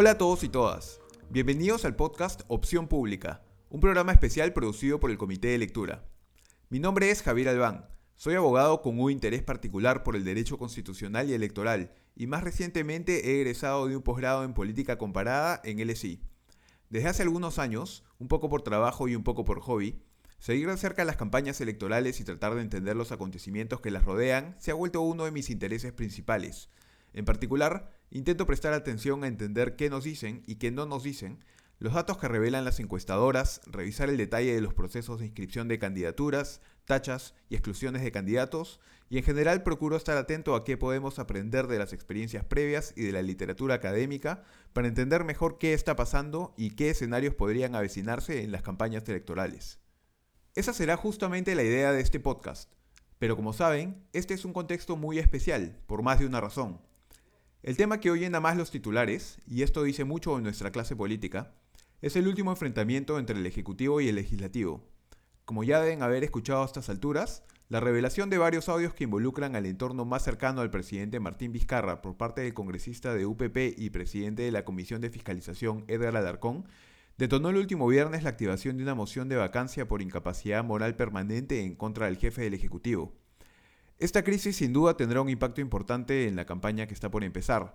Hola a todos y todas. Bienvenidos al podcast Opción Pública, un programa especial producido por el Comité de Lectura. Mi nombre es Javier Albán. Soy abogado con un interés particular por el derecho constitucional y electoral y más recientemente he egresado de un posgrado en política comparada en LSI. Desde hace algunos años, un poco por trabajo y un poco por hobby, seguir de cerca las campañas electorales y tratar de entender los acontecimientos que las rodean se ha vuelto uno de mis intereses principales. En particular, intento prestar atención a entender qué nos dicen y qué no nos dicen, los datos que revelan las encuestadoras, revisar el detalle de los procesos de inscripción de candidaturas, tachas y exclusiones de candidatos, y en general procuro estar atento a qué podemos aprender de las experiencias previas y de la literatura académica para entender mejor qué está pasando y qué escenarios podrían avecinarse en las campañas electorales. Esa será justamente la idea de este podcast, pero como saben, este es un contexto muy especial, por más de una razón. El tema que hoy llena más los titulares, y esto dice mucho en nuestra clase política, es el último enfrentamiento entre el Ejecutivo y el Legislativo. Como ya deben haber escuchado a estas alturas, la revelación de varios audios que involucran al entorno más cercano al presidente Martín Vizcarra por parte del congresista de UPP y presidente de la Comisión de Fiscalización Edgar Alarcón detonó el último viernes la activación de una moción de vacancia por incapacidad moral permanente en contra del jefe del Ejecutivo. Esta crisis sin duda tendrá un impacto importante en la campaña que está por empezar,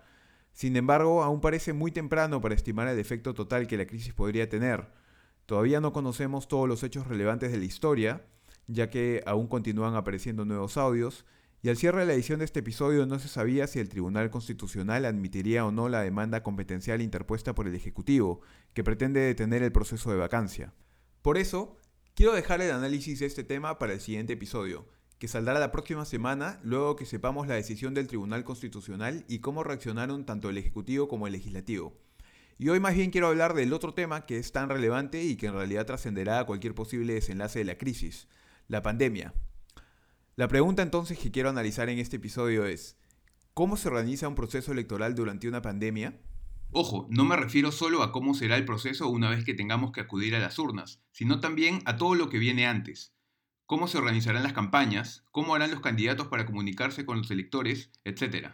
sin embargo, aún parece muy temprano para estimar el efecto total que la crisis podría tener. Todavía no conocemos todos los hechos relevantes de la historia, ya que aún continúan apareciendo nuevos audios, y al cierre de la edición de este episodio no se sabía si el Tribunal Constitucional admitiría o no la demanda competencial interpuesta por el Ejecutivo, que pretende detener el proceso de vacancia. Por eso, quiero dejar el análisis de este tema para el siguiente episodio, que saldrá la próxima semana luego que sepamos la decisión del Tribunal Constitucional y cómo reaccionaron tanto el Ejecutivo como el Legislativo. Y hoy más bien quiero hablar del otro tema que es tan relevante y que en realidad trascenderá a cualquier posible desenlace de la crisis, la pandemia. La pregunta entonces que quiero analizar en este episodio es, ¿cómo se organiza un proceso electoral durante una pandemia? Ojo, no me refiero solo a cómo será el proceso una vez que tengamos que acudir a las urnas, sino también a todo lo que viene antes cómo se organizarán las campañas, cómo harán los candidatos para comunicarse con los electores, etc.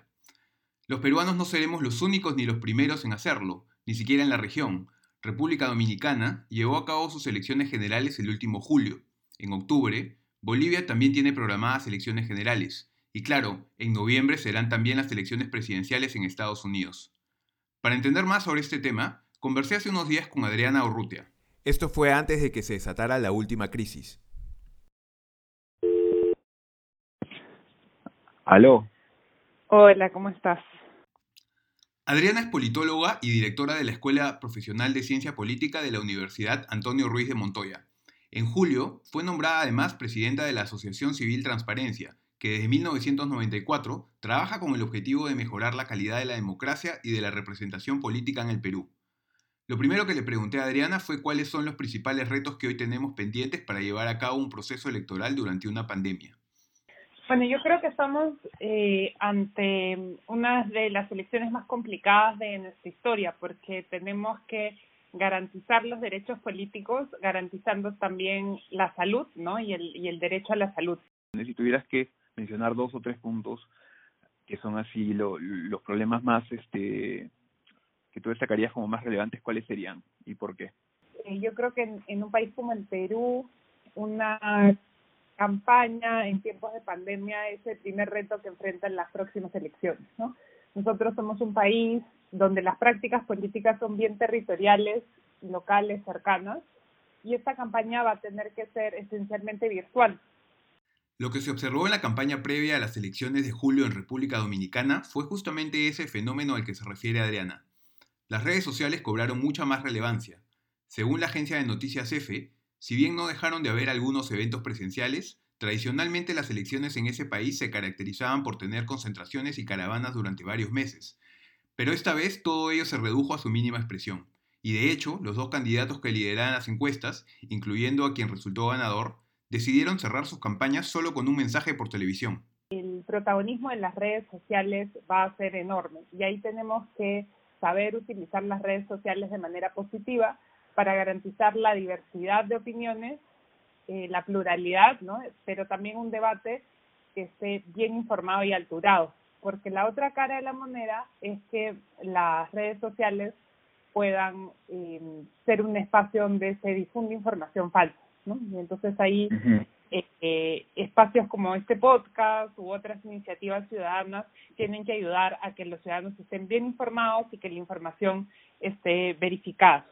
Los peruanos no seremos los únicos ni los primeros en hacerlo, ni siquiera en la región. República Dominicana llevó a cabo sus elecciones generales el último julio. En octubre, Bolivia también tiene programadas elecciones generales. Y claro, en noviembre serán también las elecciones presidenciales en Estados Unidos. Para entender más sobre este tema, conversé hace unos días con Adriana Urrutia. Esto fue antes de que se desatara la última crisis. Aló. Hola, ¿cómo estás? Adriana es politóloga y directora de la Escuela Profesional de Ciencia Política de la Universidad Antonio Ruiz de Montoya. En julio fue nombrada además presidenta de la Asociación Civil Transparencia, que desde 1994 trabaja con el objetivo de mejorar la calidad de la democracia y de la representación política en el Perú. Lo primero que le pregunté a Adriana fue cuáles son los principales retos que hoy tenemos pendientes para llevar a cabo un proceso electoral durante una pandemia. Bueno, yo creo que estamos eh, ante una de las elecciones más complicadas de nuestra historia, porque tenemos que garantizar los derechos políticos, garantizando también la salud, ¿no? Y el, y el derecho a la salud. Si tuvieras que mencionar dos o tres puntos que son así lo, los problemas más, este, que tú destacarías como más relevantes, ¿cuáles serían y por qué? Eh, yo creo que en, en un país como el Perú, una campaña en tiempos de pandemia es el primer reto que enfrentan las próximas elecciones, ¿no? Nosotros somos un país donde las prácticas políticas son bien territoriales, locales, cercanas, y esta campaña va a tener que ser esencialmente virtual. Lo que se observó en la campaña previa a las elecciones de julio en República Dominicana fue justamente ese fenómeno al que se refiere Adriana. Las redes sociales cobraron mucha más relevancia. Según la agencia de noticias EFE, si bien no dejaron de haber algunos eventos presenciales, tradicionalmente las elecciones en ese país se caracterizaban por tener concentraciones y caravanas durante varios meses. Pero esta vez todo ello se redujo a su mínima expresión. Y de hecho, los dos candidatos que lideraban las encuestas, incluyendo a quien resultó ganador, decidieron cerrar sus campañas solo con un mensaje por televisión. El protagonismo en las redes sociales va a ser enorme y ahí tenemos que saber utilizar las redes sociales de manera positiva para garantizar la diversidad de opiniones, eh, la pluralidad, ¿no? pero también un debate que esté bien informado y alturado, porque la otra cara de la moneda es que las redes sociales puedan eh, ser un espacio donde se difunde información falsa, ¿no? Y entonces ahí eh, eh, espacios como este podcast u otras iniciativas ciudadanas tienen que ayudar a que los ciudadanos estén bien informados y que la información esté verificada.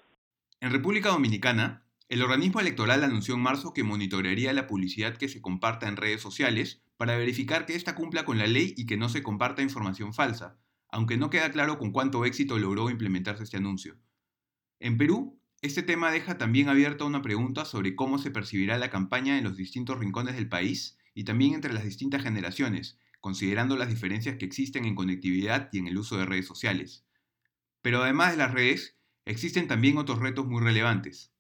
En República Dominicana, el organismo electoral anunció en marzo que monitorearía la publicidad que se comparta en redes sociales para verificar que ésta cumpla con la ley y que no se comparta información falsa, aunque no queda claro con cuánto éxito logró implementarse este anuncio. En Perú, este tema deja también abierta una pregunta sobre cómo se percibirá la campaña en los distintos rincones del país y también entre las distintas generaciones, considerando las diferencias que existen en conectividad y en el uso de redes sociales. Pero además de las redes, existen también otros retos muy relevantes.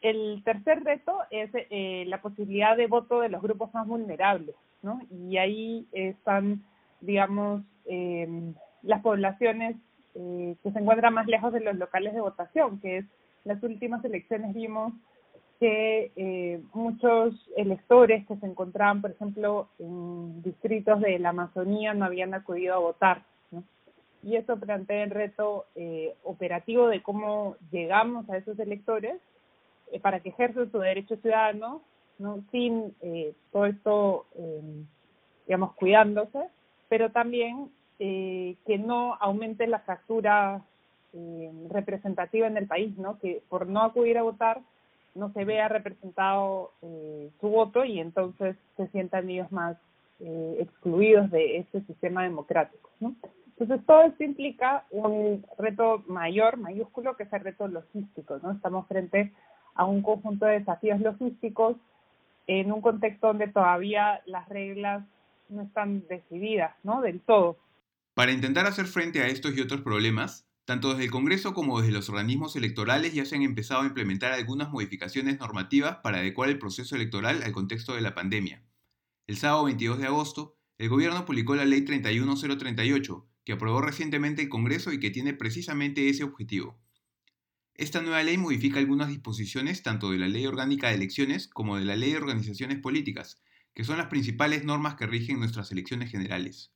El tercer reto es eh, la posibilidad de voto de los grupos más vulnerables, ¿no? Y ahí están, digamos, eh, las poblaciones eh, que se encuentran más lejos de los locales de votación, que es las últimas elecciones vimos que eh, muchos electores que se encontraban, por ejemplo, en distritos de la Amazonía no habían acudido a votar. Y eso plantea el reto eh, operativo de cómo llegamos a esos electores eh, para que ejerzan su derecho ciudadano, ¿no? sin eh, todo esto, eh, digamos, cuidándose, pero también eh, que no aumente la fractura eh, representativa en el país, ¿no? Que por no acudir a votar no se vea representado eh, su voto y entonces se sientan ellos más excluidos de este sistema democrático, ¿no? Entonces todo esto implica un reto mayor, mayúsculo, que es el reto logístico, ¿no? Estamos frente a un conjunto de desafíos logísticos en un contexto donde todavía las reglas no están decididas, ¿no? Del todo. Para intentar hacer frente a estos y otros problemas, tanto desde el Congreso como desde los organismos electorales ya se han empezado a implementar algunas modificaciones normativas para adecuar el proceso electoral al contexto de la pandemia. El sábado 22 de agosto, el gobierno publicó la Ley 31038, que aprobó recientemente el Congreso y que tiene precisamente ese objetivo. Esta nueva ley modifica algunas disposiciones tanto de la Ley Orgánica de Elecciones como de la Ley de Organizaciones Políticas, que son las principales normas que rigen nuestras elecciones generales.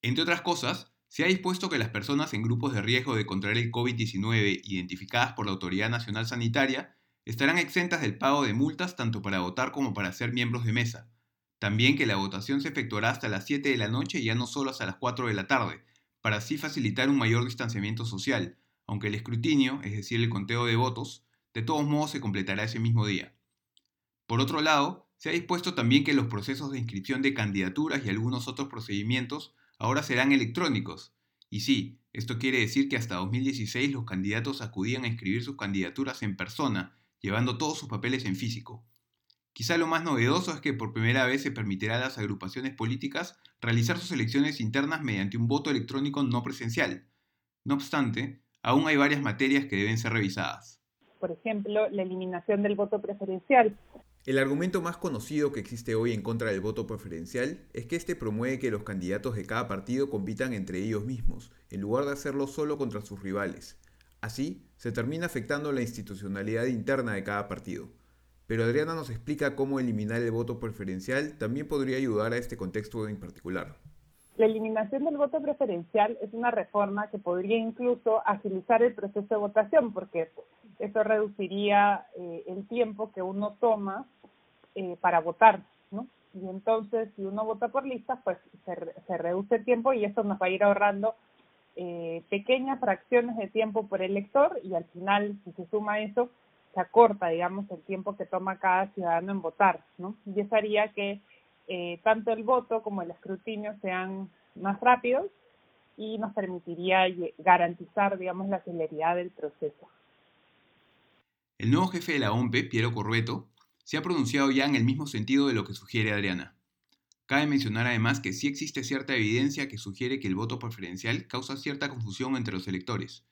Entre otras cosas, se ha dispuesto que las personas en grupos de riesgo de contraer el COVID-19 identificadas por la Autoridad Nacional Sanitaria estarán exentas del pago de multas tanto para votar como para ser miembros de mesa. También que la votación se efectuará hasta las 7 de la noche y ya no solo hasta las 4 de la tarde, para así facilitar un mayor distanciamiento social, aunque el escrutinio, es decir, el conteo de votos, de todos modos se completará ese mismo día. Por otro lado, se ha dispuesto también que los procesos de inscripción de candidaturas y algunos otros procedimientos ahora serán electrónicos. Y sí, esto quiere decir que hasta 2016 los candidatos acudían a inscribir sus candidaturas en persona, llevando todos sus papeles en físico. Quizá lo más novedoso es que por primera vez se permitirá a las agrupaciones políticas realizar sus elecciones internas mediante un voto electrónico no presencial. No obstante, aún hay varias materias que deben ser revisadas. Por ejemplo, la eliminación del voto preferencial. El argumento más conocido que existe hoy en contra del voto preferencial es que este promueve que los candidatos de cada partido compitan entre ellos mismos, en lugar de hacerlo solo contra sus rivales. Así, se termina afectando la institucionalidad interna de cada partido. Pero Adriana nos explica cómo eliminar el voto preferencial también podría ayudar a este contexto en particular. La eliminación del voto preferencial es una reforma que podría incluso agilizar el proceso de votación, porque eso reduciría eh, el tiempo que uno toma eh, para votar, ¿no? Y entonces, si uno vota por listas, pues se, se reduce el tiempo y eso nos va a ir ahorrando eh, pequeñas fracciones de tiempo por elector y al final, si se suma eso, se acorta, digamos, el tiempo que toma cada ciudadano en votar, ¿no? Y eso haría que eh, tanto el voto como el escrutinio sean más rápidos y nos permitiría garantizar, digamos, la celeridad del proceso. El nuevo jefe de la OMPE, Piero Corrueto, se ha pronunciado ya en el mismo sentido de lo que sugiere Adriana. Cabe mencionar además que sí existe cierta evidencia que sugiere que el voto preferencial causa cierta confusión entre los electores.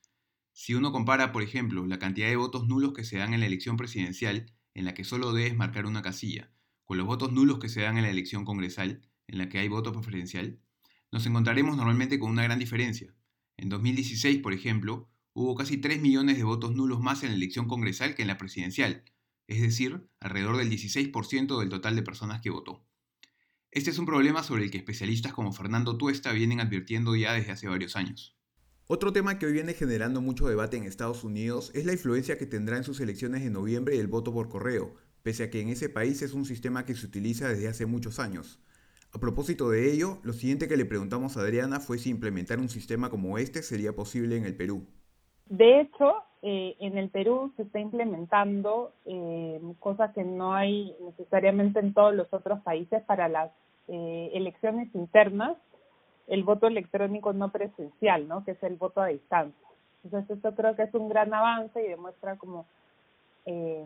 Si uno compara, por ejemplo, la cantidad de votos nulos que se dan en la elección presidencial, en la que solo debes marcar una casilla, con los votos nulos que se dan en la elección congresal, en la que hay voto preferencial, nos encontraremos normalmente con una gran diferencia. En 2016, por ejemplo, hubo casi 3 millones de votos nulos más en la elección congresal que en la presidencial, es decir, alrededor del 16% del total de personas que votó. Este es un problema sobre el que especialistas como Fernando Tuesta vienen advirtiendo ya desde hace varios años. Otro tema que hoy viene generando mucho debate en Estados Unidos es la influencia que tendrá en sus elecciones de noviembre el voto por correo, pese a que en ese país es un sistema que se utiliza desde hace muchos años. A propósito de ello, lo siguiente que le preguntamos a Adriana fue si implementar un sistema como este sería posible en el Perú. De hecho, eh, en el Perú se está implementando eh, cosas que no hay necesariamente en todos los otros países para las eh, elecciones internas el voto electrónico no presencial, ¿no? Que es el voto a distancia. Entonces, esto creo que es un gran avance y demuestra como, eh,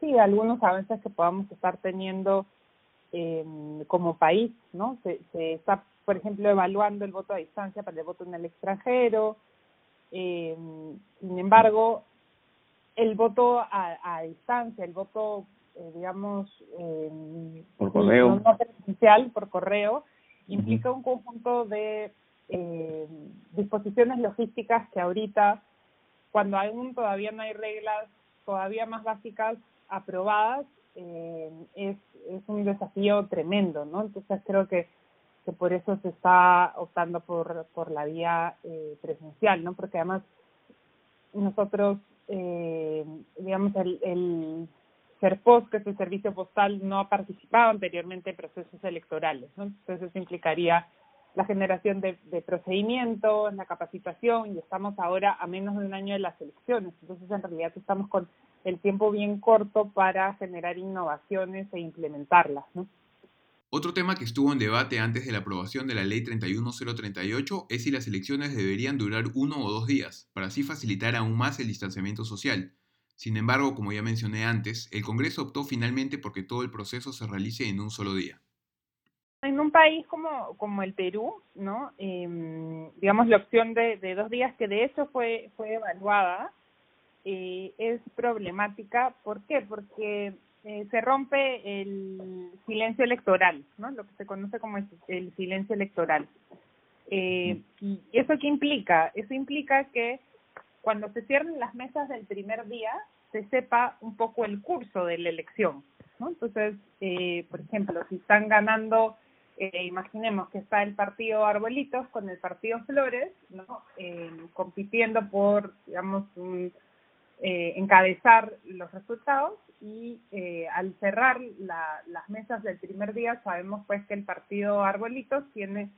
sí, algunos avances que podamos estar teniendo eh, como país, ¿no? Se, se está, por ejemplo, evaluando el voto a distancia para el voto en el extranjero. Eh, sin embargo, el voto a, a distancia, el voto, eh, digamos, eh, por correo, no, no presencial, por correo, implica un conjunto de eh, disposiciones logísticas que ahorita, cuando aún todavía no hay reglas todavía más básicas aprobadas, eh, es, es un desafío tremendo, ¿no? Entonces creo que, que por eso se está optando por, por la vía eh, presencial, ¿no? Porque además nosotros, eh, digamos, el, el SERPOS, que es el servicio postal, no ha participado anteriormente en procesos electorales. ¿no? Entonces eso implicaría la generación de, de procedimientos, la capacitación, y estamos ahora a menos de un año de las elecciones. Entonces en realidad estamos con el tiempo bien corto para generar innovaciones e implementarlas. ¿no? Otro tema que estuvo en debate antes de la aprobación de la Ley 31038 es si las elecciones deberían durar uno o dos días, para así facilitar aún más el distanciamiento social. Sin embargo, como ya mencioné antes, el Congreso optó finalmente porque todo el proceso se realice en un solo día. En un país como, como el Perú, ¿no? Eh, digamos, la opción de, de dos días, que de hecho fue, fue evaluada, eh, es problemática. ¿Por qué? Porque eh, se rompe el silencio electoral, ¿no? Lo que se conoce como el, el silencio electoral. Eh, ¿Y eso qué implica? Eso implica que cuando se cierren las mesas del primer día, se sepa un poco el curso de la elección. ¿no? Entonces, eh, por ejemplo, si están ganando, eh, imaginemos que está el partido Arbolitos con el partido Flores, ¿no? Eh, compitiendo por, digamos, un, eh, encabezar los resultados y eh, al cerrar la, las mesas del primer día sabemos pues que el partido Arbolitos tiene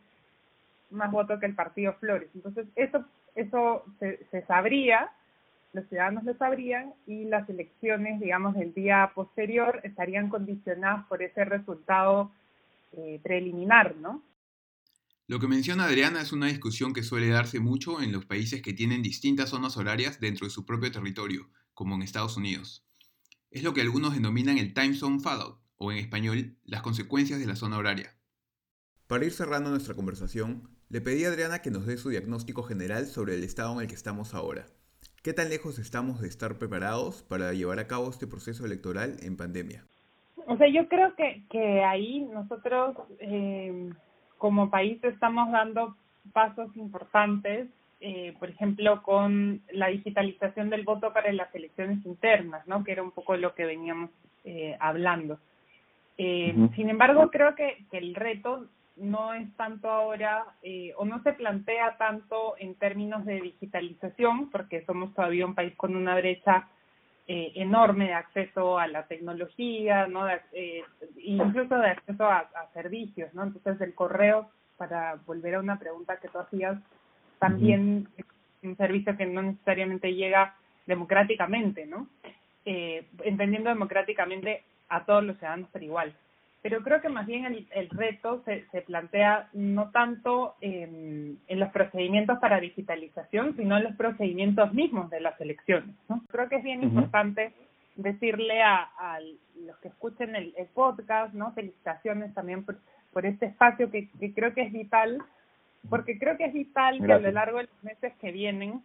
más votos que el partido Flores. Entonces, eso eso se, sabría, los ciudadanos lo sabrían y las elecciones, digamos, del día posterior estarían condicionadas por ese resultado eh, preliminar, ¿no? Lo que menciona Adriana es una discusión que suele darse mucho en los países que tienen distintas zonas horarias dentro de su propio territorio, como en Estados Unidos. Es lo que algunos denominan el time zone fallout, o en español, las consecuencias de la zona horaria. Para ir cerrando nuestra conversación, le pedí a Adriana que nos dé su diagnóstico general sobre el estado en el que estamos ahora. ¿Qué tan lejos estamos de estar preparados para llevar a cabo este proceso electoral en pandemia? O sea, yo creo que, que ahí nosotros eh, como país estamos dando pasos importantes, eh, por ejemplo, con la digitalización del voto para las elecciones internas, ¿no? Que era un poco lo que veníamos eh, hablando. Eh, uh -huh. Sin embargo, creo que, que el reto no es tanto ahora eh, o no se plantea tanto en términos de digitalización, porque somos todavía un país con una brecha eh, enorme de acceso a la tecnología, no, de, eh, incluso de acceso a, a, servicios, no. Entonces el correo, para volver a una pregunta que tú hacías, también es un servicio que no necesariamente llega democráticamente, no. Eh, entendiendo democráticamente a todos los ciudadanos por igual pero creo que más bien el, el reto se, se plantea no tanto en, en los procedimientos para digitalización, sino en los procedimientos mismos de las elecciones. ¿no? Creo que es bien uh -huh. importante decirle a, a, los que escuchen el, el, podcast, ¿no? felicitaciones también por, por este espacio que, que, creo que es vital, porque creo que es vital Gracias. que a lo largo de los meses que vienen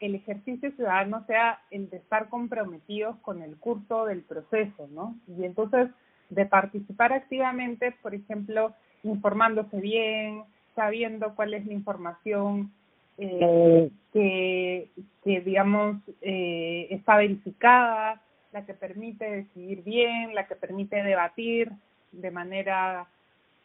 el ejercicio ciudadano sea el de estar comprometidos con el curso del proceso, ¿no? Y entonces de participar activamente, por ejemplo, informándose bien, sabiendo cuál es la información eh, que, digamos, eh, está verificada, la que permite decidir bien, la que permite debatir de manera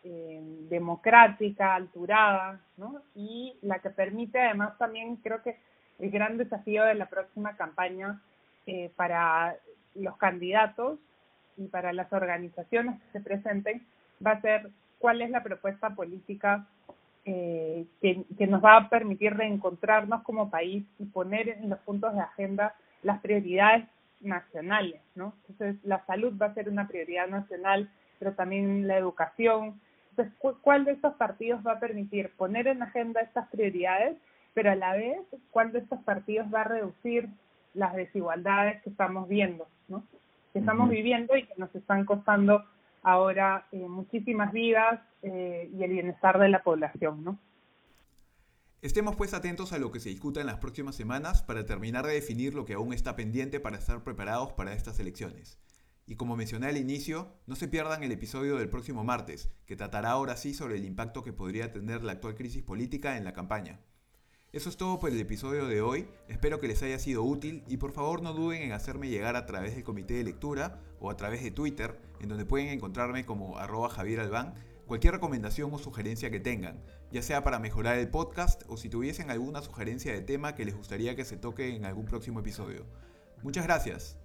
eh, democrática, alturada, ¿no? Y la que permite además también creo que el gran desafío de la próxima campaña eh, para los candidatos y para las organizaciones que se presenten va a ser cuál es la propuesta política eh, que, que nos va a permitir reencontrarnos como país y poner en los puntos de agenda las prioridades nacionales, ¿no? Entonces, la salud va a ser una prioridad nacional, pero también la educación. Entonces, ¿cuál de estos partidos va a permitir poner en agenda estas prioridades, pero a la vez, cuál de estos partidos va a reducir las desigualdades que estamos viendo, ¿no? Que estamos viviendo y que nos están costando ahora eh, muchísimas vidas eh, y el bienestar de la población, ¿no? Estemos pues atentos a lo que se discuta en las próximas semanas para terminar de definir lo que aún está pendiente para estar preparados para estas elecciones. Y como mencioné al inicio, no se pierdan el episodio del próximo martes, que tratará ahora sí sobre el impacto que podría tener la actual crisis política en la campaña. Eso es todo por el episodio de hoy, espero que les haya sido útil y por favor no duden en hacerme llegar a través del comité de lectura o a través de Twitter, en donde pueden encontrarme como arroba Javier cualquier recomendación o sugerencia que tengan, ya sea para mejorar el podcast o si tuviesen alguna sugerencia de tema que les gustaría que se toque en algún próximo episodio. Muchas gracias.